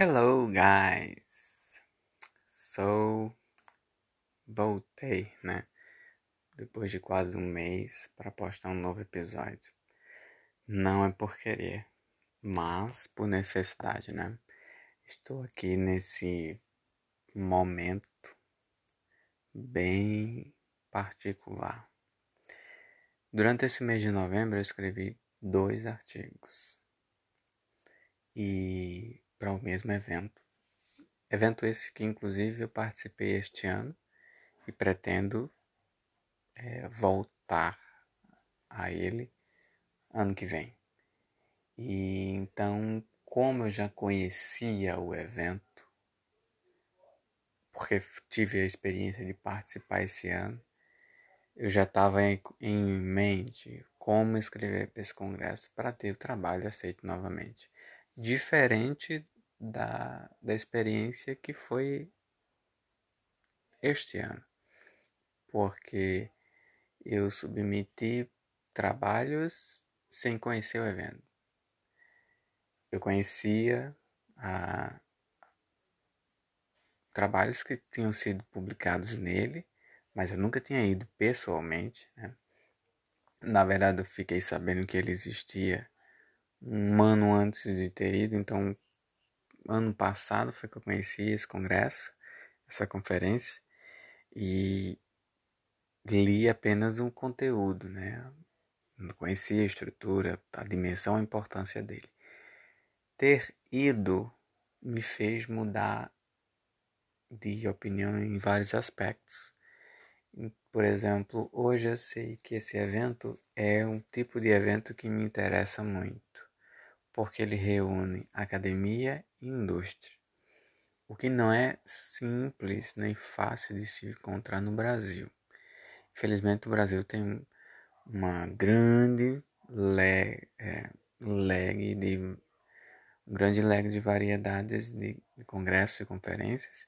Hello, guys! So, voltei, né? Depois de quase um mês para postar um novo episódio. Não é por querer, mas por necessidade, né? Estou aqui nesse momento bem particular. Durante esse mês de novembro eu escrevi dois artigos. E para o mesmo evento. Evento esse que, inclusive, eu participei este ano e pretendo é, voltar a ele ano que vem. E então, como eu já conhecia o evento, porque tive a experiência de participar esse ano, eu já estava em, em mente como escrever para esse congresso para ter o trabalho aceito novamente diferente da, da experiência que foi este ano, porque eu submeti trabalhos sem conhecer o evento. Eu conhecia a, trabalhos que tinham sido publicados nele, mas eu nunca tinha ido pessoalmente. Né? Na verdade, eu fiquei sabendo que ele existia um ano antes de ter ido, então ano passado foi que eu conheci esse congresso, essa conferência, e li apenas um conteúdo, né? Não conhecia a estrutura, a dimensão, a importância dele. Ter ido me fez mudar de opinião em vários aspectos. Por exemplo, hoje eu sei que esse evento é um tipo de evento que me interessa muito porque ele reúne academia e indústria, o que não é simples nem fácil de se encontrar no Brasil. Infelizmente, o Brasil tem uma grande leg, é, de um grande leg de variedades de, de congressos e conferências,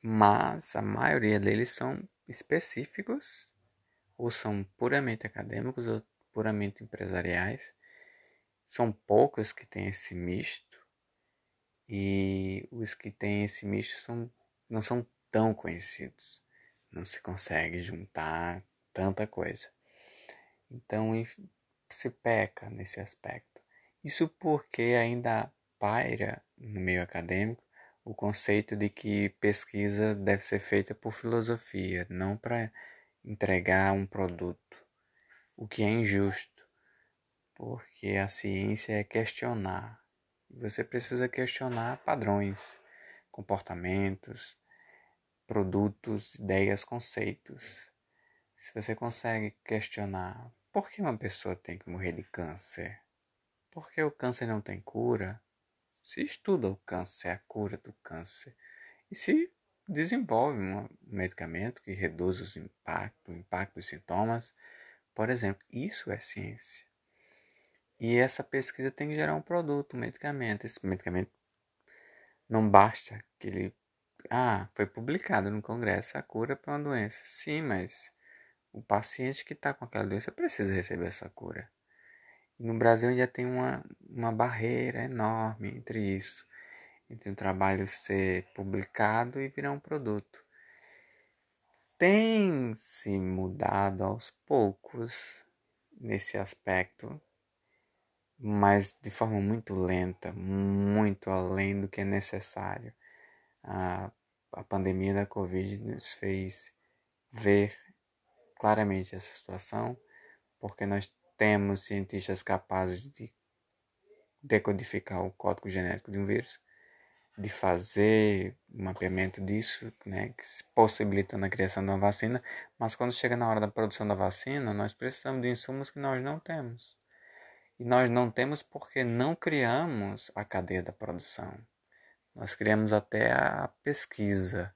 mas a maioria deles são específicos ou são puramente acadêmicos ou puramente empresariais são poucos que têm esse misto e os que têm esse misto são, não são tão conhecidos. Não se consegue juntar tanta coisa. Então se peca nesse aspecto. Isso porque ainda paira no meio acadêmico o conceito de que pesquisa deve ser feita por filosofia, não para entregar um produto, o que é injusto porque a ciência é questionar. Você precisa questionar padrões, comportamentos, produtos, ideias, conceitos. Se você consegue questionar por que uma pessoa tem que morrer de câncer, por que o câncer não tem cura, se estuda o câncer, a cura do câncer, e se desenvolve um medicamento que reduz os impactos, o impacto dos sintomas, por exemplo, isso é ciência. E essa pesquisa tem que gerar um produto, um medicamento. Esse medicamento não basta que ele. Ah, foi publicado no Congresso a cura para uma doença. Sim, mas o paciente que está com aquela doença precisa receber essa cura. E no Brasil ainda tem uma, uma barreira enorme entre isso, entre o trabalho ser publicado e virar um produto. Tem se mudado aos poucos nesse aspecto, mas de forma muito lenta, muito além do que é necessário. A, a pandemia da Covid nos fez ver claramente essa situação, porque nós temos cientistas capazes de decodificar o código genético de um vírus, de fazer mapeamento disso, né, possibilitando a criação de uma vacina, mas quando chega na hora da produção da vacina, nós precisamos de insumos que nós não temos. E nós não temos porque não criamos a cadeia da produção. Nós criamos até a pesquisa.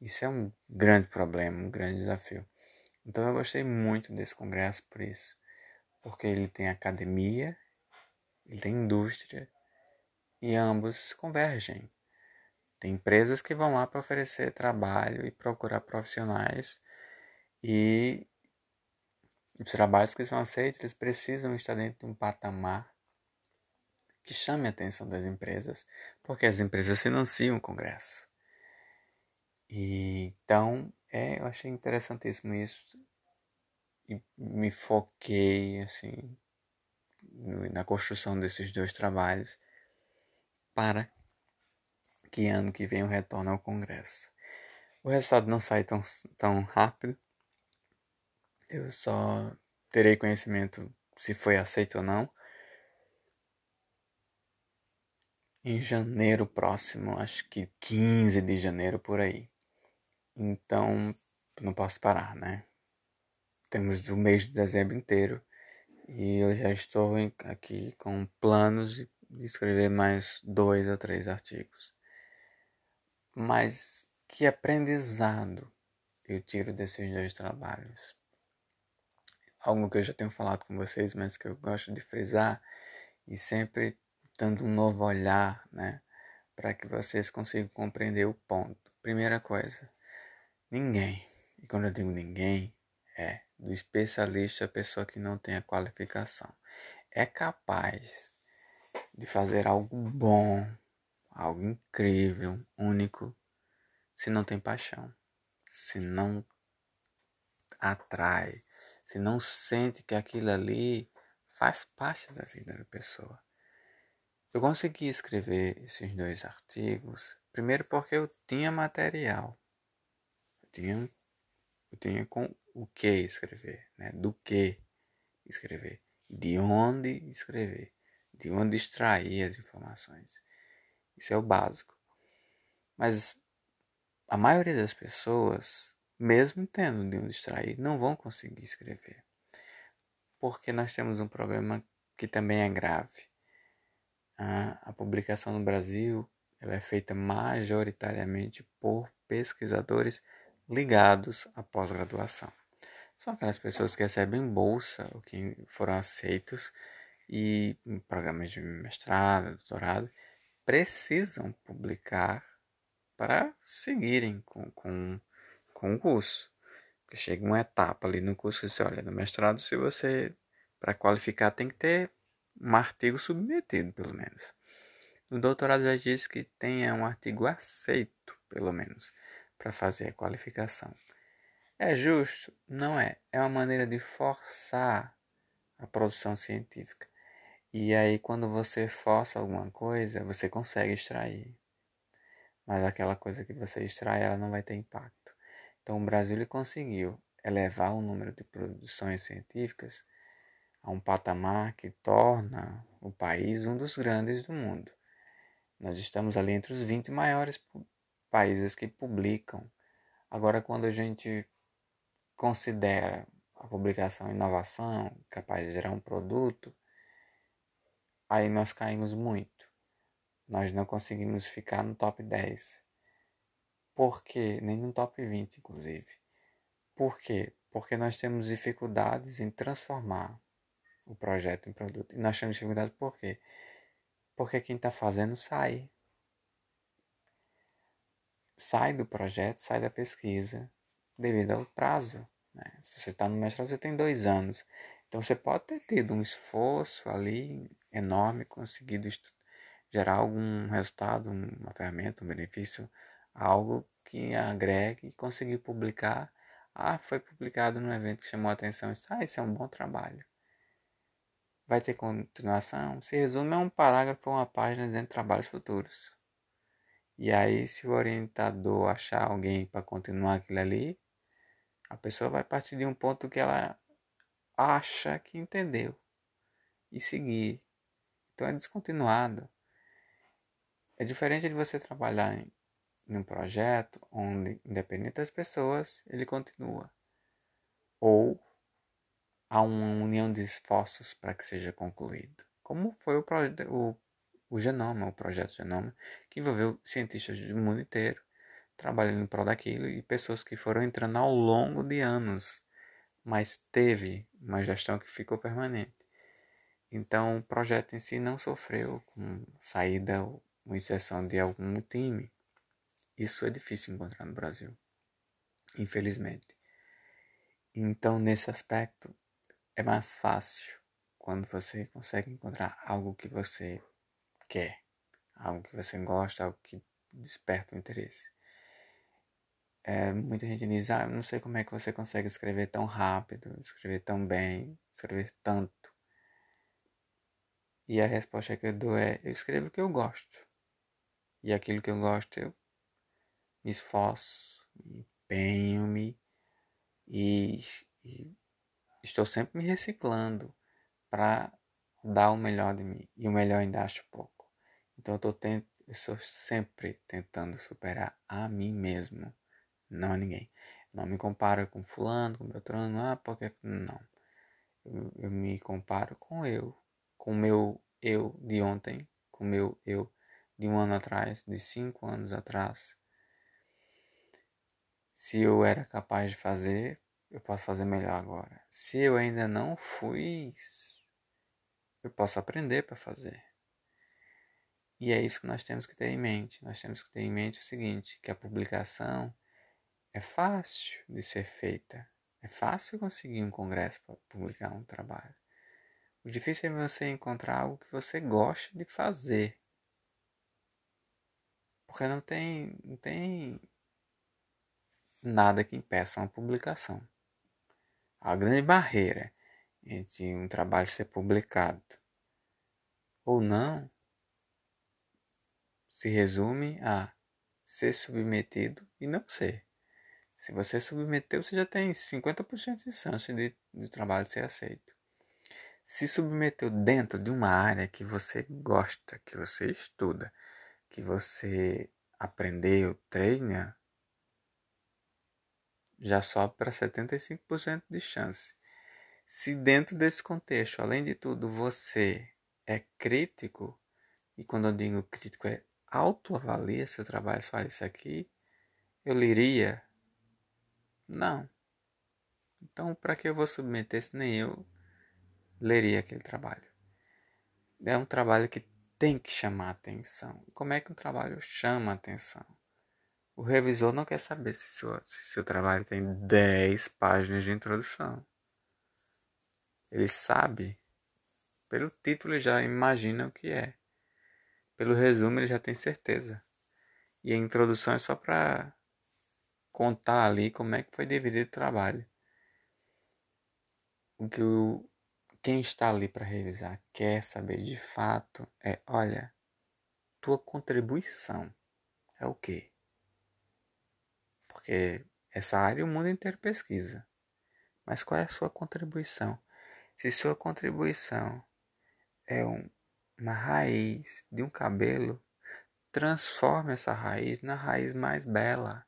Isso é um grande problema, um grande desafio. Então eu gostei muito desse congresso por isso. Porque ele tem academia, ele tem indústria e ambos convergem. Tem empresas que vão lá para oferecer trabalho e procurar profissionais e os trabalhos que são aceitos, eles precisam estar dentro de um patamar que chame a atenção das empresas, porque as empresas financiam o Congresso. E, então, é, eu achei interessantíssimo isso e me foquei assim na construção desses dois trabalhos para que ano que vem eu retorne ao Congresso. O resultado não sai tão, tão rápido. Eu só terei conhecimento se foi aceito ou não. Em janeiro próximo, acho que 15 de janeiro por aí. Então, não posso parar, né? Temos o mês de dezembro inteiro e eu já estou aqui com planos de escrever mais dois ou três artigos. Mas que aprendizado eu tiro desses dois trabalhos? Algo que eu já tenho falado com vocês, mas que eu gosto de frisar e sempre dando um novo olhar, né? Para que vocês consigam compreender o ponto. Primeira coisa, ninguém, e quando eu digo ninguém, é do especialista a pessoa que não tem a qualificação. É capaz de fazer algo bom, algo incrível, único, se não tem paixão, se não atrai, se não sente que aquilo ali faz parte da vida da pessoa. Eu consegui escrever esses dois artigos, primeiro porque eu tinha material, eu tinha, eu tinha com o que escrever, né? do que escrever, de onde escrever, de onde extrair as informações. Isso é o básico. Mas a maioria das pessoas, mesmo tendo de onde extrair, não vão conseguir escrever. Porque nós temos um problema que também é grave. A, a publicação no Brasil ela é feita majoritariamente por pesquisadores ligados à pós-graduação. São aquelas pessoas que recebem bolsa ou que foram aceitos e em programas de mestrado, doutorado, precisam publicar para seguirem com, com, com o curso. Chega uma etapa ali no curso que você olha, no mestrado, se você, para qualificar, tem que ter um artigo submetido, pelo menos. No doutorado já diz que tenha um artigo aceito, pelo menos, para fazer a qualificação. É justo? Não é. É uma maneira de forçar a produção científica. E aí, quando você força alguma coisa, você consegue extrair. Mas aquela coisa que você extrai, ela não vai ter impacto. Então, o Brasil conseguiu elevar o número de produções científicas a um patamar que torna o país um dos grandes do mundo. Nós estamos ali entre os 20 maiores países que publicam. Agora, quando a gente considera a publicação inovação, capaz de gerar um produto, aí nós caímos muito. Nós não conseguimos ficar no top 10. Por quê? Nem no top 20, inclusive. Por quê? Porque nós temos dificuldades em transformar o projeto em produto. E nós temos dificuldades por quê? Porque quem está fazendo sai. Sai do projeto, sai da pesquisa, devido ao prazo. Né? Se você está no mestrado, você tem dois anos. Então você pode ter tido um esforço ali enorme, conseguido gerar algum resultado, uma ferramenta, um benefício, algo que agregue e conseguir publicar. Ah, foi publicado num evento que chamou a atenção. Ah, isso é um bom trabalho. Vai ter continuação? Se resume a um parágrafo ou uma página dizendo trabalhos futuros. E aí, se o orientador achar alguém para continuar aquilo ali, a pessoa vai partir de um ponto que ela acha que entendeu e seguir. Então é descontinuado. É diferente de você trabalhar em, em um projeto onde, independente das pessoas, ele continua. Ou há uma união de esforços para que seja concluído. Como foi o, o o Genoma, o projeto Genoma, que envolveu cientistas do mundo inteiro trabalhando em prol daquilo e pessoas que foram entrando ao longo de anos, mas teve uma gestão que ficou permanente. Então o projeto em si não sofreu com saída ou inserção de algum time. Isso é difícil encontrar no Brasil, infelizmente. Então, nesse aspecto, é mais fácil quando você consegue encontrar algo que você quer, algo que você gosta, algo que desperta o interesse. É, muita gente diz, ah, não sei como é que você consegue escrever tão rápido, escrever tão bem, escrever tanto. E a resposta que eu dou é, eu escrevo o que eu gosto. E aquilo que eu gosto, eu me esforço, empenho-me e, e estou sempre me reciclando para dar o melhor de mim. E o melhor ainda acho pouco. Então eu, estou sempre tentando superar a mim mesmo, não a ninguém. Não me comparo com fulano, com Beltrano, ah, porque... Não. Eu, eu me comparo com eu, com o meu eu de ontem, com o meu eu de um ano atrás, de cinco anos atrás. Se eu era capaz de fazer, eu posso fazer melhor agora. Se eu ainda não fui, eu posso aprender para fazer. E é isso que nós temos que ter em mente. Nós temos que ter em mente o seguinte, que a publicação é fácil de ser feita. É fácil conseguir um congresso para publicar um trabalho. O difícil é você encontrar algo que você gosta de fazer. Porque não tem, não tem nada que impeça uma publicação. A grande barreira entre um trabalho ser publicado ou não se resume a ser submetido e não ser. Se você submeteu, você já tem 50% de chance de, de trabalho ser aceito. Se submeteu dentro de uma área que você gosta, que você estuda, que você aprendeu, treina, já sobe para 75% de chance. Se dentro desse contexto, além de tudo, você é crítico, e quando eu digo crítico é autoavalia seu trabalho, só isso aqui, eu liria? Não. Então, para que eu vou submeter se nem eu leria aquele trabalho? É um trabalho que tem que chamar atenção. Como é que um trabalho chama atenção? O revisor não quer saber se seu, se seu trabalho tem 10 páginas de introdução. Ele sabe, pelo título ele já imagina o que é. Pelo resumo ele já tem certeza. E a introdução é só para contar ali como é que foi dividido o trabalho. O que o, quem está ali para revisar quer saber de fato é, olha, tua contribuição é o quê? Porque essa área o mundo inteiro pesquisa. Mas qual é a sua contribuição? Se sua contribuição é um, uma raiz de um cabelo, transforme essa raiz na raiz mais bela.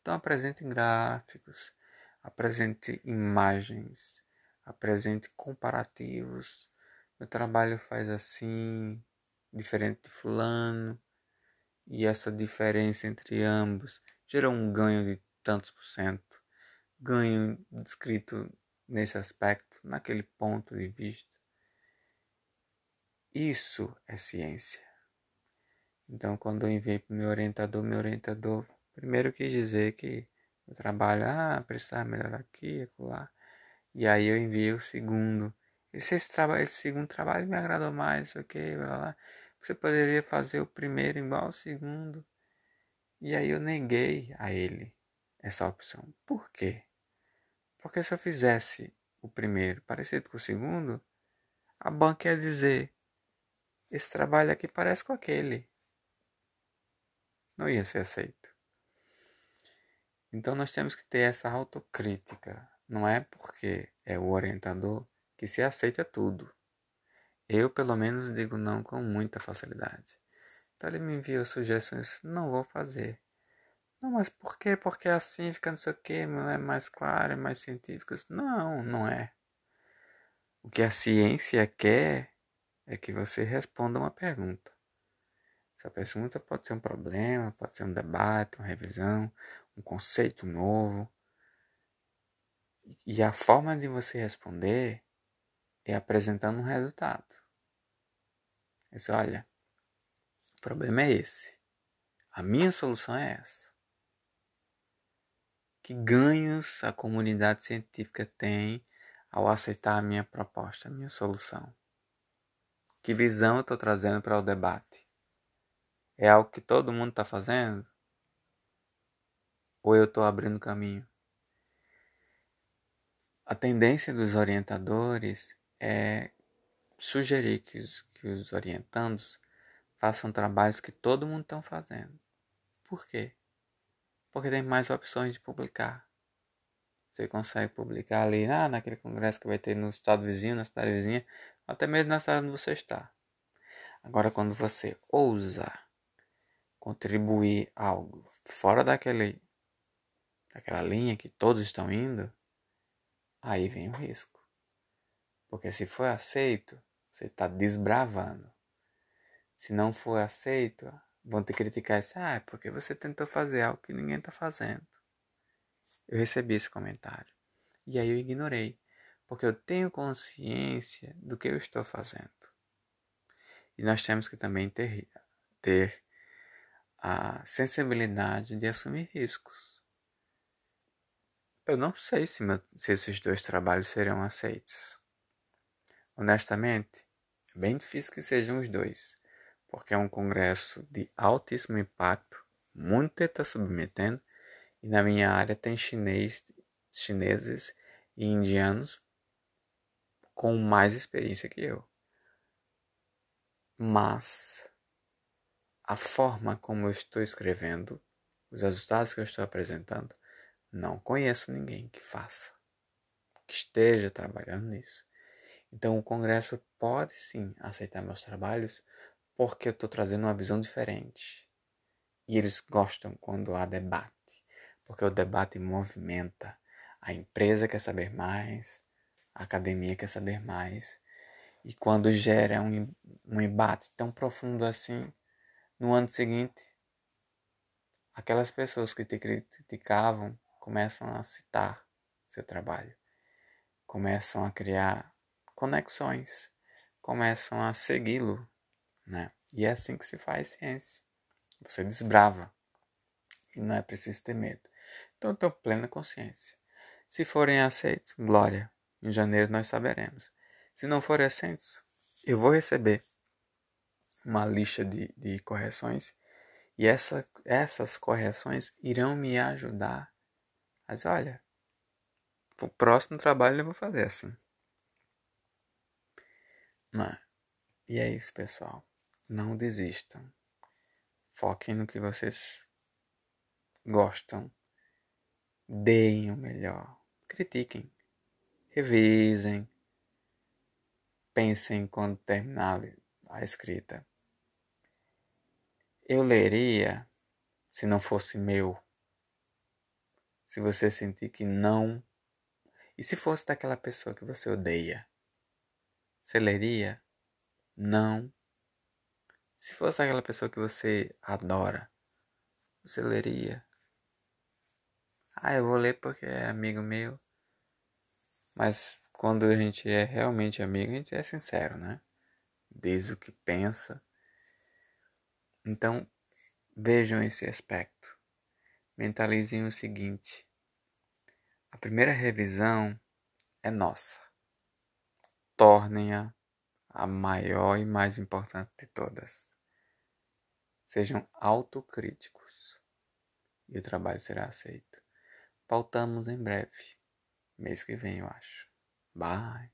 Então apresente gráficos, apresente imagens, apresente comparativos. Meu trabalho faz assim, diferente de fulano, e essa diferença entre ambos gerou um ganho de tantos por cento, ganho descrito nesse aspecto, naquele ponto de vista. Isso é ciência. Então, quando eu enviei para o meu orientador, meu orientador primeiro quis dizer que o trabalho, ah, precisava melhorar aqui, acolá. E aí eu enviei o segundo. Esse, esse, trabalho, esse segundo trabalho me agradou mais, ok, blá, blá. Você poderia fazer o primeiro igual ao segundo. E aí eu neguei a ele essa opção. Por quê? Porque se eu fizesse o primeiro parecido com o segundo, a banca ia dizer: esse trabalho aqui parece com aquele. Não ia ser aceito. Então nós temos que ter essa autocrítica. Não é porque é o orientador que se aceita tudo. Eu, pelo menos, digo não com muita facilidade. Ele me enviou sugestões, não vou fazer. Não, mas por quê? Porque assim fica não sei o que, não é mais claro, é mais científico. Não, não é. O que a ciência quer é que você responda uma pergunta. Essa pergunta pode ser um problema, pode ser um debate, uma revisão, um conceito novo. E a forma de você responder é apresentando um resultado. Diz, olha, problema é esse. A minha solução é essa. Que ganhos a comunidade científica tem ao aceitar a minha proposta, a minha solução? Que visão eu estou trazendo para o debate? É algo que todo mundo está fazendo? Ou eu estou abrindo caminho? A tendência dos orientadores é sugerir que os, que os orientandos façam trabalhos que todo mundo está fazendo. Por quê? Porque tem mais opções de publicar. Você consegue publicar ali ah, naquele congresso que vai ter no estado vizinho, na cidade vizinha, até mesmo na cidade onde você está. Agora, quando você ousa contribuir algo fora daquele, daquela linha que todos estão indo, aí vem o risco. Porque se for aceito, você está desbravando. Se não for aceito, vão te criticar isso. Ah, é porque você tentou fazer algo que ninguém está fazendo. Eu recebi esse comentário. E aí eu ignorei, porque eu tenho consciência do que eu estou fazendo. E nós temos que também ter, ter a sensibilidade de assumir riscos. Eu não sei se, meu, se esses dois trabalhos serão aceitos. Honestamente, é bem difícil que sejam os dois, porque é um congresso de altíssimo impacto, muito está submetendo, e na minha área tem chinês, chineses e indianos com mais experiência que eu. Mas a forma como eu estou escrevendo, os resultados que eu estou apresentando, não conheço ninguém que faça, que esteja trabalhando nisso. Então o Congresso pode sim aceitar meus trabalhos porque eu estou trazendo uma visão diferente. E eles gostam quando há debate porque o debate movimenta. A empresa quer saber mais, a academia quer saber mais. E quando gera um, um embate tão profundo assim, no ano seguinte, aquelas pessoas que te criticavam começam a citar seu trabalho, começam a criar conexões, começam a segui-lo, né? E é assim que se faz ciência. Você desbrava. E não é preciso ter medo. Então tenho plena consciência. Se forem aceitos, glória. Em janeiro nós saberemos. Se não forem aceitos, eu vou receber uma lista de, de correções e essa, essas correções irão me ajudar a dizer, olha, o próximo trabalho eu vou fazer assim. Mas, e é isso, pessoal. Não desistam. Foquem no que vocês gostam Deem o melhor. Critiquem. Revisem. Pensem quando terminar a escrita. Eu leria se não fosse meu. Se você sentir que não. E se fosse daquela pessoa que você odeia? Você leria? Não. Se fosse aquela pessoa que você adora, você leria? Ah, eu vou ler porque é amigo meu. Mas quando a gente é realmente amigo, a gente é sincero, né? Diz o que pensa. Então, vejam esse aspecto. Mentalizem o seguinte: a primeira revisão é nossa. Tornem-a a maior e mais importante de todas. Sejam autocríticos e o trabalho será aceito. Voltamos em breve. Mês que vem, eu acho. Bye.